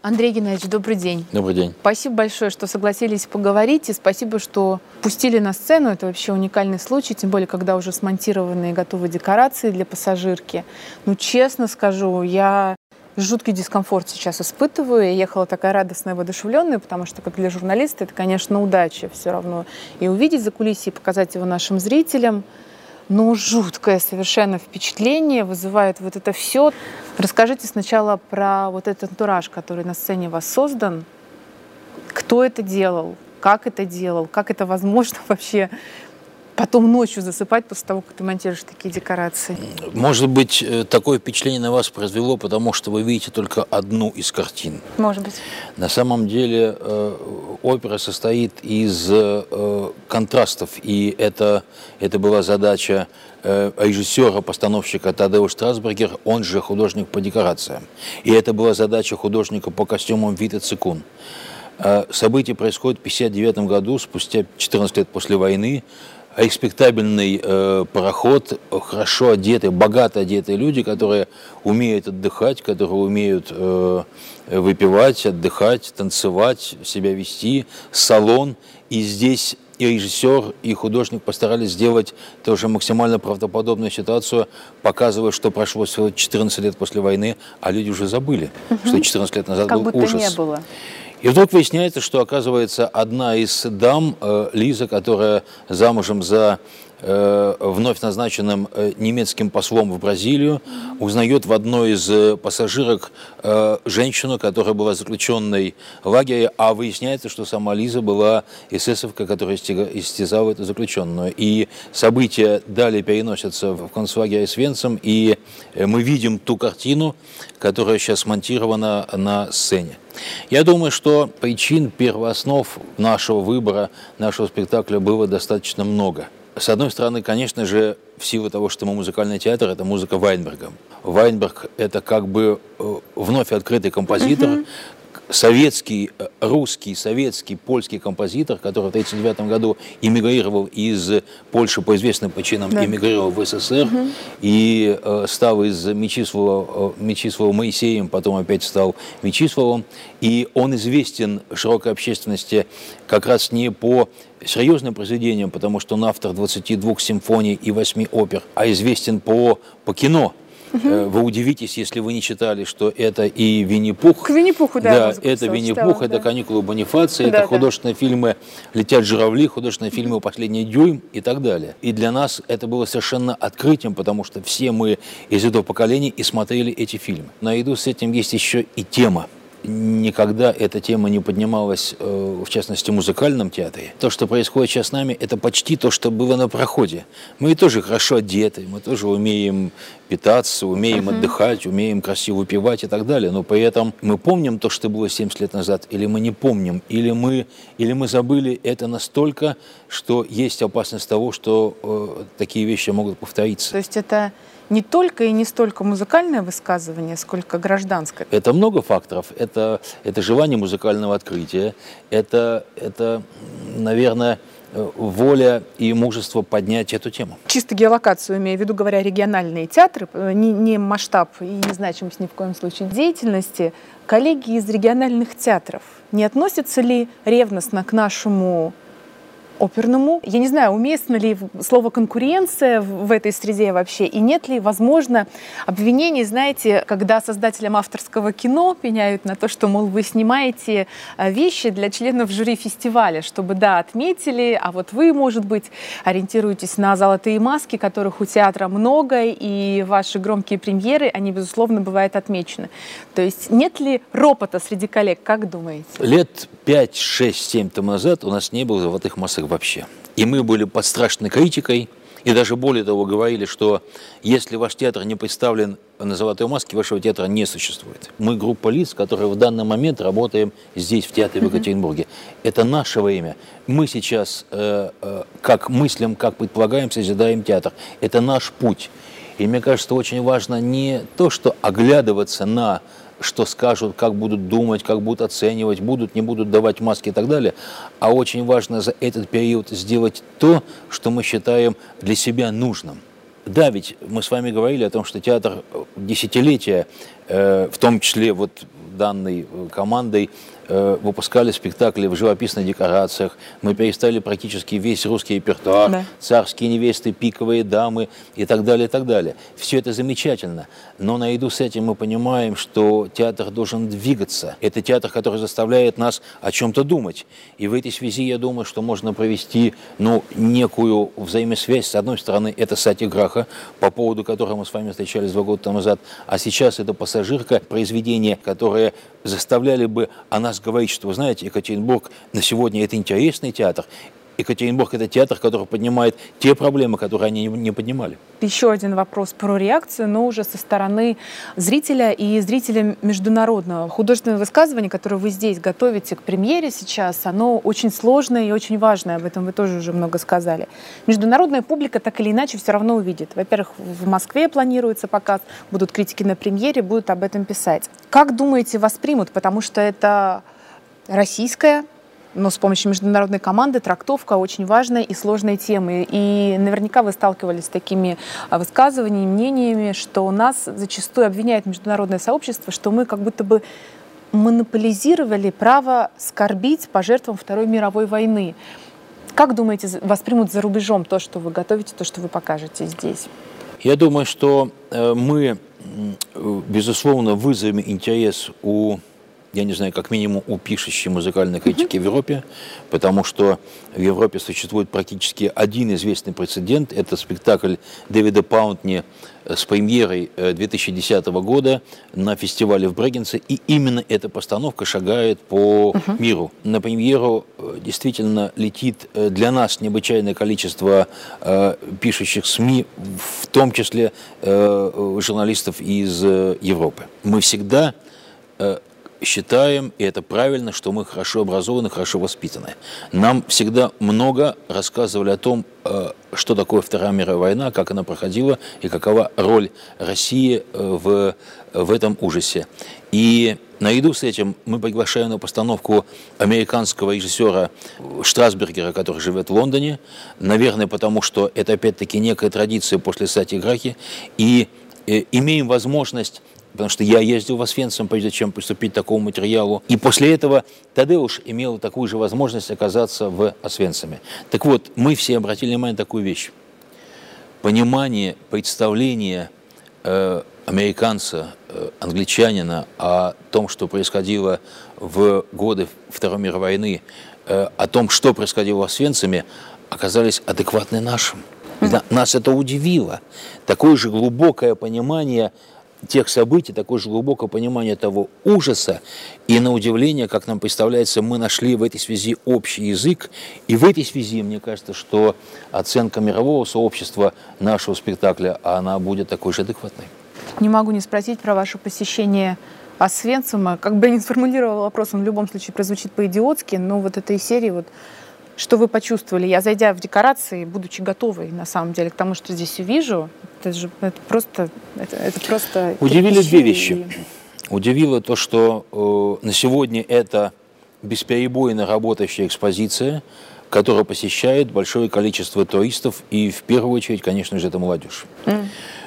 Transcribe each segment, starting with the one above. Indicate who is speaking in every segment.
Speaker 1: Андрей Геннадьевич, добрый день.
Speaker 2: Добрый день.
Speaker 1: Спасибо большое, что согласились поговорить, и спасибо, что пустили на сцену. Это вообще уникальный случай, тем более, когда уже смонтированы и готовы декорации для пассажирки. Ну, честно скажу, я жуткий дискомфорт сейчас испытываю. Я ехала такая радостная, воодушевленная, потому что, как для журналиста, это, конечно, удача все равно. И увидеть за кулисье, и показать его нашим зрителям – но жуткое совершенно впечатление вызывает вот это все. Расскажите сначала про вот этот антураж, который на сцене вас создан. Кто это делал? Как это делал? Как это возможно вообще? Потом ночью засыпать после того, как ты монтируешь такие декорации?
Speaker 2: Может быть, э, такое впечатление на вас произвело, потому что вы видите только одну из картин.
Speaker 1: Может быть.
Speaker 2: На самом деле э, опера состоит из э, контрастов, и это, это была задача режиссера, постановщика Тадеуш Страсбергер, он же художник по декорациям. И это была задача художника по костюмам Вита Цикун. Событие происходит в 1959 году, спустя 14 лет после войны респектабельный э, пароход, хорошо одетые, богато одетые люди, которые умеют отдыхать, которые умеют э, выпивать, отдыхать, танцевать, себя вести, салон. И здесь и режиссер, и художник постарались сделать тоже максимально правдоподобную ситуацию, показывая, что прошло всего 14 лет после войны, а люди уже забыли, угу. что 14 лет назад
Speaker 1: как
Speaker 2: был
Speaker 1: будто
Speaker 2: ужас.
Speaker 1: не было.
Speaker 2: И вдруг выясняется, что, оказывается, одна из дам, э, Лиза, которая замужем за вновь назначенным э, немецким послом в Бразилию, узнает в одной из пассажирок женщину, которая была заключенной в лагере, а выясняется, что сама Лиза была эсэсовка, которая истязала эту заключенную. И события далее переносятся в концлагерь Свенцем, и мы видим ту картину, которая сейчас монтирована на сцене. Я думаю, что причин первооснов нашего выбора, нашего спектакля было достаточно много. С одной стороны, конечно же, в силу того, что мы музыкальный театр, это музыка Вайнберга. Вайнберг – это как бы э, вновь открытый композитор, uh-huh советский, э, русский, советский, польский композитор, который в 1939 году эмигрировал из Польши по известным причинам, да. эмигрировал в СССР угу. и э, стал из Мечислава, э, Мечислава Моисеем, потом опять стал Мечиславом. И он известен широкой общественности как раз не по серьезным произведениям, потому что он автор 22 симфоний и 8 опер, а известен по, по кино – Угу. Вы удивитесь, если вы не читали, что это и Винни-Пух.
Speaker 1: К Винни-Пуху, да.
Speaker 2: Да, это Винни-Пух, это да. каникулы Бонифации, да, это художественные да. фильмы «Летят журавли», художественные фильмы «Последний дюйм» и так далее. И для нас это было совершенно открытием, потому что все мы из этого поколения и смотрели эти фильмы. Наряду с этим есть еще и тема – никогда эта тема не поднималась, э, в частности, в музыкальном театре. То, что происходит сейчас с нами, это почти то, что было на проходе. Мы тоже хорошо одеты, мы тоже умеем питаться, умеем uh-huh. отдыхать, умеем красиво пивать и так далее. Но при этом мы помним то, что было 70 лет назад, или мы не помним, или мы, или мы забыли это настолько, что есть опасность того, что э, такие вещи могут повториться.
Speaker 1: То есть это не только и не столько музыкальное высказывание, сколько гражданское.
Speaker 2: Это много факторов. Это, это желание музыкального открытия, это, это, наверное, воля и мужество поднять эту тему.
Speaker 1: Чисто геолокацию, имею в виду, говоря, региональные театры, не, не масштаб и не значимость ни в коем случае деятельности, коллеги из региональных театров не относятся ли ревностно к нашему оперному. Я не знаю, уместно ли слово конкуренция в этой среде вообще, и нет ли, возможно, обвинений, знаете, когда создателям авторского кино пеняют на то, что, мол, вы снимаете а, вещи для членов жюри фестиваля, чтобы, да, отметили, а вот вы, может быть, ориентируетесь на золотые маски, которых у театра много, и ваши громкие премьеры, они, безусловно, бывают отмечены. То есть нет ли ропота среди коллег, как думаете?
Speaker 2: Лет 5, 6, 7 тому назад у нас не было золотых масок вообще. И мы были под страшной критикой, и даже более того говорили, что если ваш театр не представлен на золотой маске, вашего театра не существует. Мы группа лиц, которые в данный момент работаем здесь, в театре в Екатеринбурге. Это наше время. Мы сейчас, э, э, как мыслим, как предполагаем, созидаем театр. Это наш путь. И мне кажется, очень важно не то, что оглядываться на что скажут, как будут думать, как будут оценивать, будут, не будут давать маски и так далее. А очень важно за этот период сделать то, что мы считаем для себя нужным. Да, ведь мы с вами говорили о том, что театр десятилетия, э, в том числе вот данной командой Э, выпускали спектакли в живописных декорациях, мы перестали практически весь русский репертуар, да. царские невесты, пиковые дамы и так далее, и так далее. Все это замечательно, но наряду с этим мы понимаем, что театр должен двигаться. Это театр, который заставляет нас о чем-то думать. И в этой связи я думаю, что можно провести ну, некую взаимосвязь. С одной стороны, это Сати Граха, по поводу которого мы с вами встречались два года тому назад, а сейчас это пассажирка, произведения, которые заставляли бы о нас говорить, что, вы знаете, Екатеринбург на сегодня это интересный театр, Екатеринбург – это театр, который поднимает те проблемы, которые они не поднимали.
Speaker 1: Еще один вопрос про реакцию, но уже со стороны зрителя и зрителя международного. Художественное высказывание, которое вы здесь готовите к премьере сейчас, оно очень сложное и очень важное, об этом вы тоже уже много сказали. Международная публика так или иначе все равно увидит. Во-первых, в Москве планируется показ, будут критики на премьере, будут об этом писать. Как думаете, воспримут? Потому что это российская но с помощью международной команды трактовка очень важной и сложной темы. И наверняка вы сталкивались с такими а, высказываниями, мнениями, что нас зачастую обвиняет международное сообщество, что мы как будто бы монополизировали право скорбить по жертвам Второй мировой войны. Как думаете, воспримут за рубежом то, что вы готовите, то, что вы покажете здесь?
Speaker 2: Я думаю, что э, мы, безусловно, вызовем интерес у я не знаю, как минимум у пишущей музыкальной критики в Европе, потому что в Европе существует практически один известный прецедент. Это спектакль Дэвида Паунтни э, с премьерой 2010 э, года на фестивале в Брегенце. И именно эта постановка шагает по uh-huh. миру. На премьеру э, действительно летит для нас необычайное количество э, пишущих СМИ, в том числе э, журналистов из Европы. Мы всегда считаем, и это правильно, что мы хорошо образованы, хорошо воспитаны. Нам всегда много рассказывали о том, э, что такое Вторая мировая война, как она проходила и какова роль России э, в, в этом ужасе. И наряду с этим мы приглашаем на постановку американского режиссера Штрасбергера, который живет в Лондоне, наверное, потому что это опять-таки некая традиция после Сати Грахи, и э, имеем возможность потому что я ездил в Освенцим, прежде чем приступить к такому материалу. И после этого Тадеуш имел такую же возможность оказаться в Освенциме. Так вот, мы все обратили внимание на такую вещь. Понимание, представление э, американца, э, англичанина о том, что происходило в годы Второй мировой войны, э, о том, что происходило в Освенциме, оказались адекватны нашим. Нас это удивило. Такое же глубокое понимание тех событий, такое же глубокое понимание того ужаса. И на удивление, как нам представляется, мы нашли в этой связи общий язык. И в этой связи, мне кажется, что оценка мирового сообщества нашего спектакля, она будет такой же адекватной.
Speaker 1: Не могу не спросить про ваше посещение Освенцима. Как бы я ни сформулировала вопрос, он в любом случае прозвучит по-идиотски, но вот этой серии вот что вы почувствовали? Я, зайдя в декорации, будучи готовой, на самом деле, к тому, что здесь увижу, это же это просто... Это, это просто
Speaker 2: Удивили две вещи. Удивило то, что э, на сегодня это бесперебойно работающая экспозиция, которая посещает большое количество туристов, и в первую очередь, конечно же, это молодежь. Mm.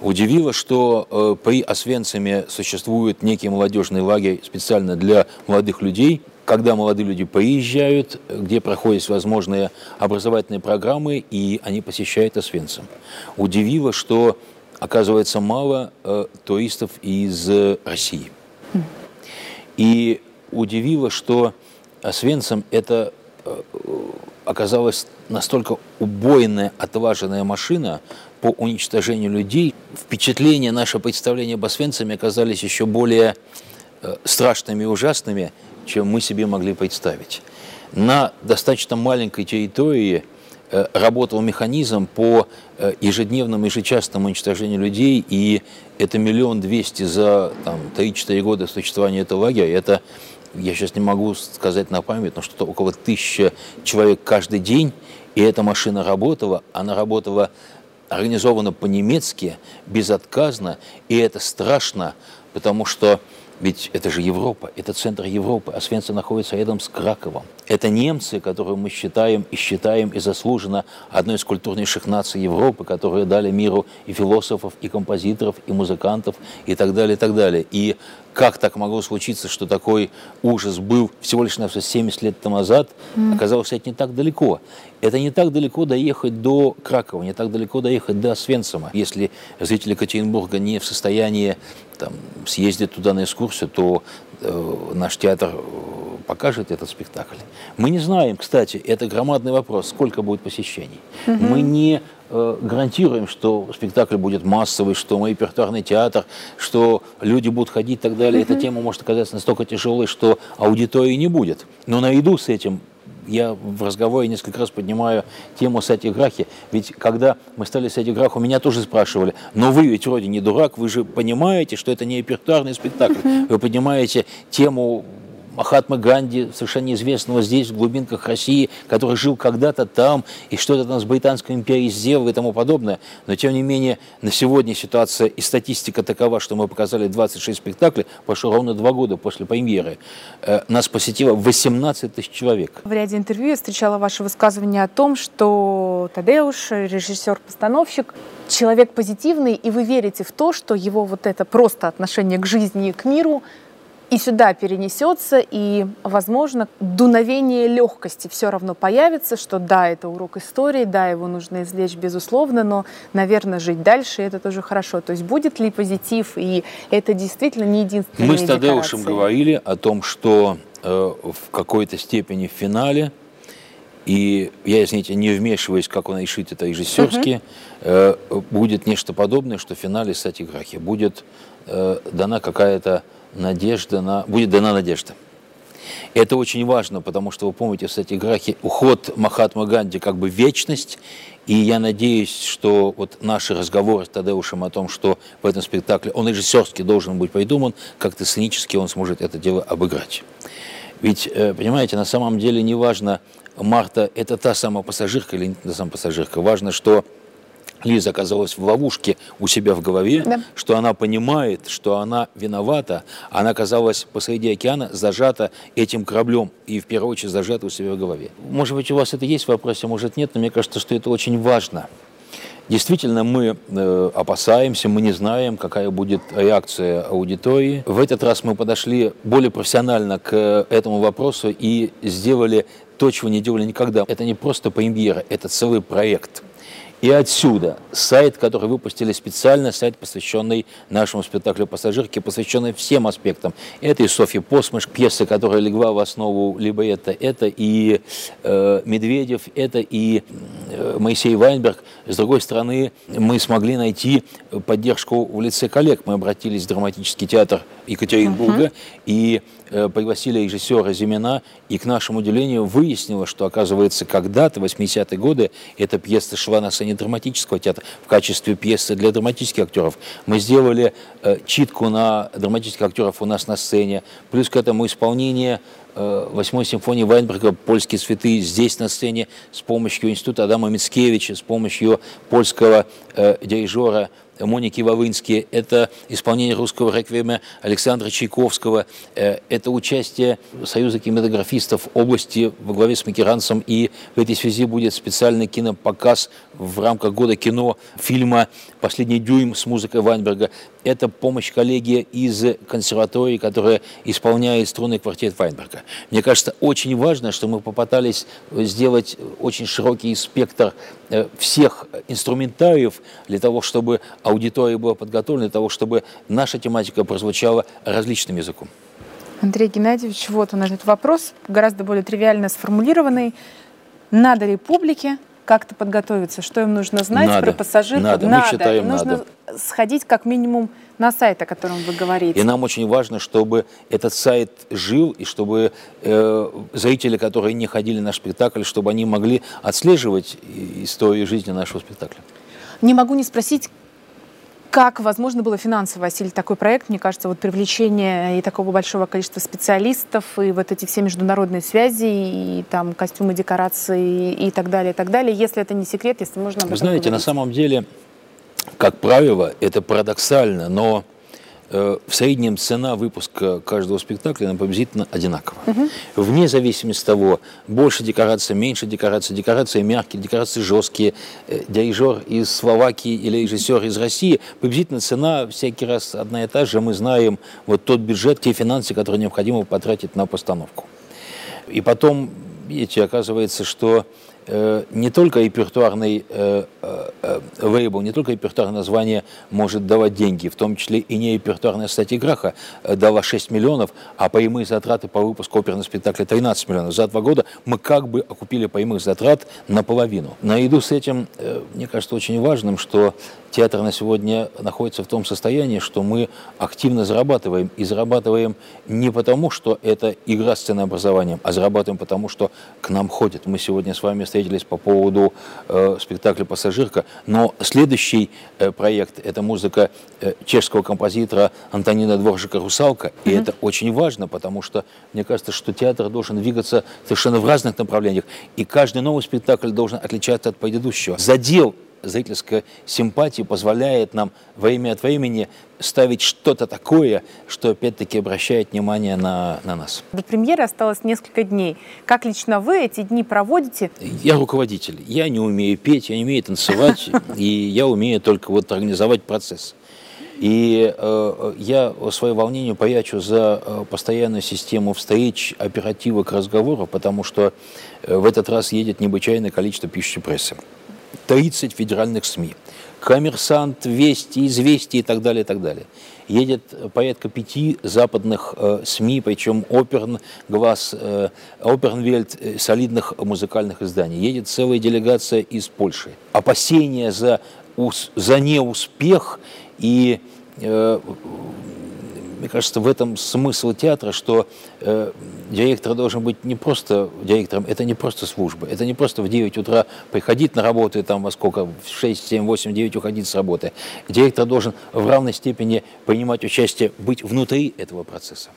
Speaker 2: Удивило, что э, при Освенциме существует некий молодежный лагерь специально для молодых людей – когда молодые люди приезжают, где проходят всевозможные образовательные программы, и они посещают Освенцим. Удивило, что оказывается мало э, туристов из России. И удивило, что Освенцим это э, оказалась настолько убойная, отваженная машина по уничтожению людей. Впечатления, наше представление об Освенциме оказались еще более э, страшными и ужасными, чем мы себе могли представить. На достаточно маленькой территории э, работал механизм по э, ежедневному, ежечасному уничтожению людей, и это миллион двести за там, 3-4 года существования этого лагеря. Это, я сейчас не могу сказать на память, но что-то около тысячи человек каждый день, и эта машина работала, она работала организована по-немецки, безотказно, и это страшно, потому что Ведь это же Европа, это центр Европы, а Свенца находится рядом с Краковом. Это немцы, которые мы считаем и считаем и заслуженно одной из культурнейших наций Европы, которые дали миру и философов, и композиторов, и музыкантов, и так далее, и так далее. И как так могло случиться, что такой ужас был всего лишь на 70 лет тому назад, mm. оказалось, это не так далеко. Это не так далеко доехать до Кракова, не так далеко доехать до Свенцима. Если зрители Екатеринбурга не в состоянии там, съездить туда на экскурсию, то э, наш театр покажет этот спектакль. Мы не знаем, кстати, это громадный вопрос, сколько будет посещений. Угу. Мы не э, гарантируем, что спектакль будет массовый, что мы репертуарный театр, что люди будут ходить и так далее. Угу. Эта тема может оказаться настолько тяжелой, что аудитории не будет. Но наряду с этим я в разговоре несколько раз поднимаю тему сатиграхи, ведь когда мы стали сатиграху, меня тоже спрашивали, но вы ведь вроде не дурак, вы же понимаете, что это не репертуарный спектакль, вы поднимаете тему Махатма Ганди, совершенно неизвестного здесь, в глубинках России, который жил когда-то там, и что-то там с Британской империей сделал и тому подобное. Но, тем не менее, на сегодня ситуация и статистика такова, что мы показали 26 спектаклей, прошло ровно два года после премьеры. Э, нас посетило 18 тысяч человек.
Speaker 1: В ряде интервью я встречала ваше высказывание о том, что Тадеуш, режиссер-постановщик, человек позитивный, и вы верите в то, что его вот это просто отношение к жизни и к миру – и сюда перенесется, и, возможно, дуновение легкости все равно появится, что да, это урок истории, да, его нужно извлечь, безусловно, но, наверное, жить дальше это тоже хорошо. То есть будет ли позитив, и это действительно не единственное.
Speaker 2: Мы с Тадеушем говорили о том, что э, в какой-то степени в финале и я, извините, не вмешиваюсь, как он решит это режиссерски, uh-huh. э, будет нечто подобное, что в финале Сатиграхи будет э, дана какая-то надежда на... будет дана надежда. Это очень важно, потому что вы помните, кстати, Грахи, уход Махатма Ганди как бы вечность, и я надеюсь, что вот наши разговоры с Тадеушем о том, что в этом спектакле он режиссерски должен быть придуман, как-то сценически он сможет это дело обыграть. Ведь, э, понимаете, на самом деле не важно, Марта – это та самая пассажирка или не та самая пассажирка, важно, что Лиза оказалась в ловушке у себя в голове, да. что она понимает, что она виновата, она оказалась посреди океана, зажата этим кораблем и в первую очередь зажата у себя в голове. Может быть, у вас это есть в вопросе, может нет, но мне кажется, что это очень важно. Действительно, мы э, опасаемся, мы не знаем, какая будет реакция аудитории. В этот раз мы подошли более профессионально к этому вопросу и сделали то, чего не делали никогда. Это не просто премьера, это целый проект. И отсюда сайт, который выпустили специально, сайт, посвященный нашему спектаклю «Пассажирки», посвященный всем аспектам. Это и Софья Посмыш, пьеса, которая легла в основу либо это, это и э, Медведев, это и э, Моисей Вайнберг. С другой стороны, мы смогли найти поддержку в лице коллег. Мы обратились в драматический театр Екатеринбурга uh-huh. и э, пригласили режиссера Зимина, и к нашему удивлению выяснилось, что, оказывается, когда-то, в 80-е годы, эта пьеса шла на сцене драматического театра в качестве пьесы для драматических актеров. Мы сделали э, читку на драматических актеров у нас на сцене, плюс к этому исполнение э, восьмой симфонии Вайнберга «Польские цветы» здесь на сцене с помощью Института Адама Мицкевича, с помощью польского э, дирижера Моники Вавынски, это исполнение русского реквиема Александра Чайковского, э, это участие Союза кинематографистов области во главе с Макеранцем, и в этой связи будет специальный кинопоказ в рамках года кино фильма «Последний дюйм» с музыкой Вайнберга. Это помощь коллеги из консерватории, которая исполняет струнный квартет Вайнберга. Мне кажется, очень важно, что мы попытались сделать очень широкий спектр э, всех инструментариев для того, чтобы аудитория была подготовлена, для того, чтобы наша тематика прозвучала различным языком.
Speaker 1: Андрей Геннадьевич, вот он этот вопрос, гораздо более тривиально сформулированный. Надо ли публике как-то подготовиться? Что им нужно знать
Speaker 2: надо,
Speaker 1: про пассажирку?
Speaker 2: Надо, надо. Мы считаем,
Speaker 1: нужно
Speaker 2: надо.
Speaker 1: сходить как минимум на сайт, о котором вы говорите.
Speaker 2: И нам очень важно, чтобы этот сайт жил, и чтобы э, зрители, которые не ходили на спектакль, чтобы они могли отслеживать историю жизни нашего спектакля.
Speaker 1: Не могу не спросить, как возможно было финансово осилить такой проект? Мне кажется, вот привлечение и такого большого количества специалистов, и вот эти все международные связи, и там костюмы, декорации, и так далее, и так далее. Если это не секрет, если можно об
Speaker 2: Вы знаете, говорить. на самом деле, как правило, это парадоксально, но в среднем цена выпуска каждого спектакля она приблизительно одинакова. Угу. Вне зависимости от того, больше декорации, меньше декорации, декорации мягкие, декорации жесткие, э, дирижер из Словакии или режиссер из России, приблизительно цена всякий раз одна и та же. Мы знаем вот тот бюджет, те финансы, которые необходимо потратить на постановку. И потом, видите, оказывается, что Э, не только репертуарный э, э, лейбл, не только репертуарное название может давать деньги, в том числе и не репертуарная статья Граха дала 6 миллионов, а прямые затраты по выпуску оперного спектакля 13 миллионов. За два года мы как бы окупили прямых затрат наполовину. Наряду с этим, мне кажется, очень важным, что театр на сегодня находится в том состоянии, что мы активно зарабатываем. И зарабатываем не потому, что это игра с ценообразованием, а зарабатываем потому, что к нам ходят. Мы сегодня с вами встретились по поводу э, спектакля «Пассажирка», но следующий э, проект – это музыка э, чешского композитора Антонина Дворжика «Русалка». И mm-hmm. это очень важно, потому что мне кажется, что театр должен двигаться совершенно в разных направлениях. И каждый новый спектакль должен отличаться от предыдущего. Задел зрительская симпатия позволяет нам время от времени ставить что-то такое, что опять-таки обращает внимание на, на нас.
Speaker 1: До премьеры осталось несколько дней. Как лично вы эти дни проводите?
Speaker 2: Я руководитель. Я не умею петь, я не умею танцевать, и я умею только вот организовать процесс. И э, я свое волнение поячу за э, постоянную систему встреч, оперативок, разговоров, потому что э, в этот раз едет необычайное количество пишущей прессы. 30 федеральных СМИ. Коммерсант, Вести, Известия и так далее, и так далее. Едет порядка пяти западных э, СМИ, причем Оперн, Глаз, э, Опернвельд, э, солидных музыкальных изданий. Едет целая делегация из Польши. Опасения за, за неуспех и э, мне кажется, в этом смысл театра, что э, директор должен быть не просто директором, это не просто служба, это не просто в 9 утра приходить на работу и там во сколько, в 6, 7, 8, 9 уходить с работы. Директор должен в равной степени принимать участие, быть внутри этого процесса.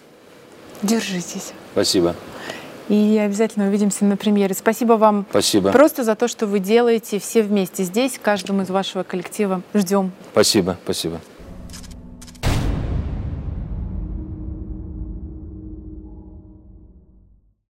Speaker 1: Держитесь.
Speaker 2: Спасибо.
Speaker 1: И обязательно увидимся на премьере. Спасибо вам.
Speaker 2: Спасибо.
Speaker 1: Просто за то, что вы делаете все вместе здесь, каждому из вашего коллектива. Ждем.
Speaker 2: Спасибо, спасибо.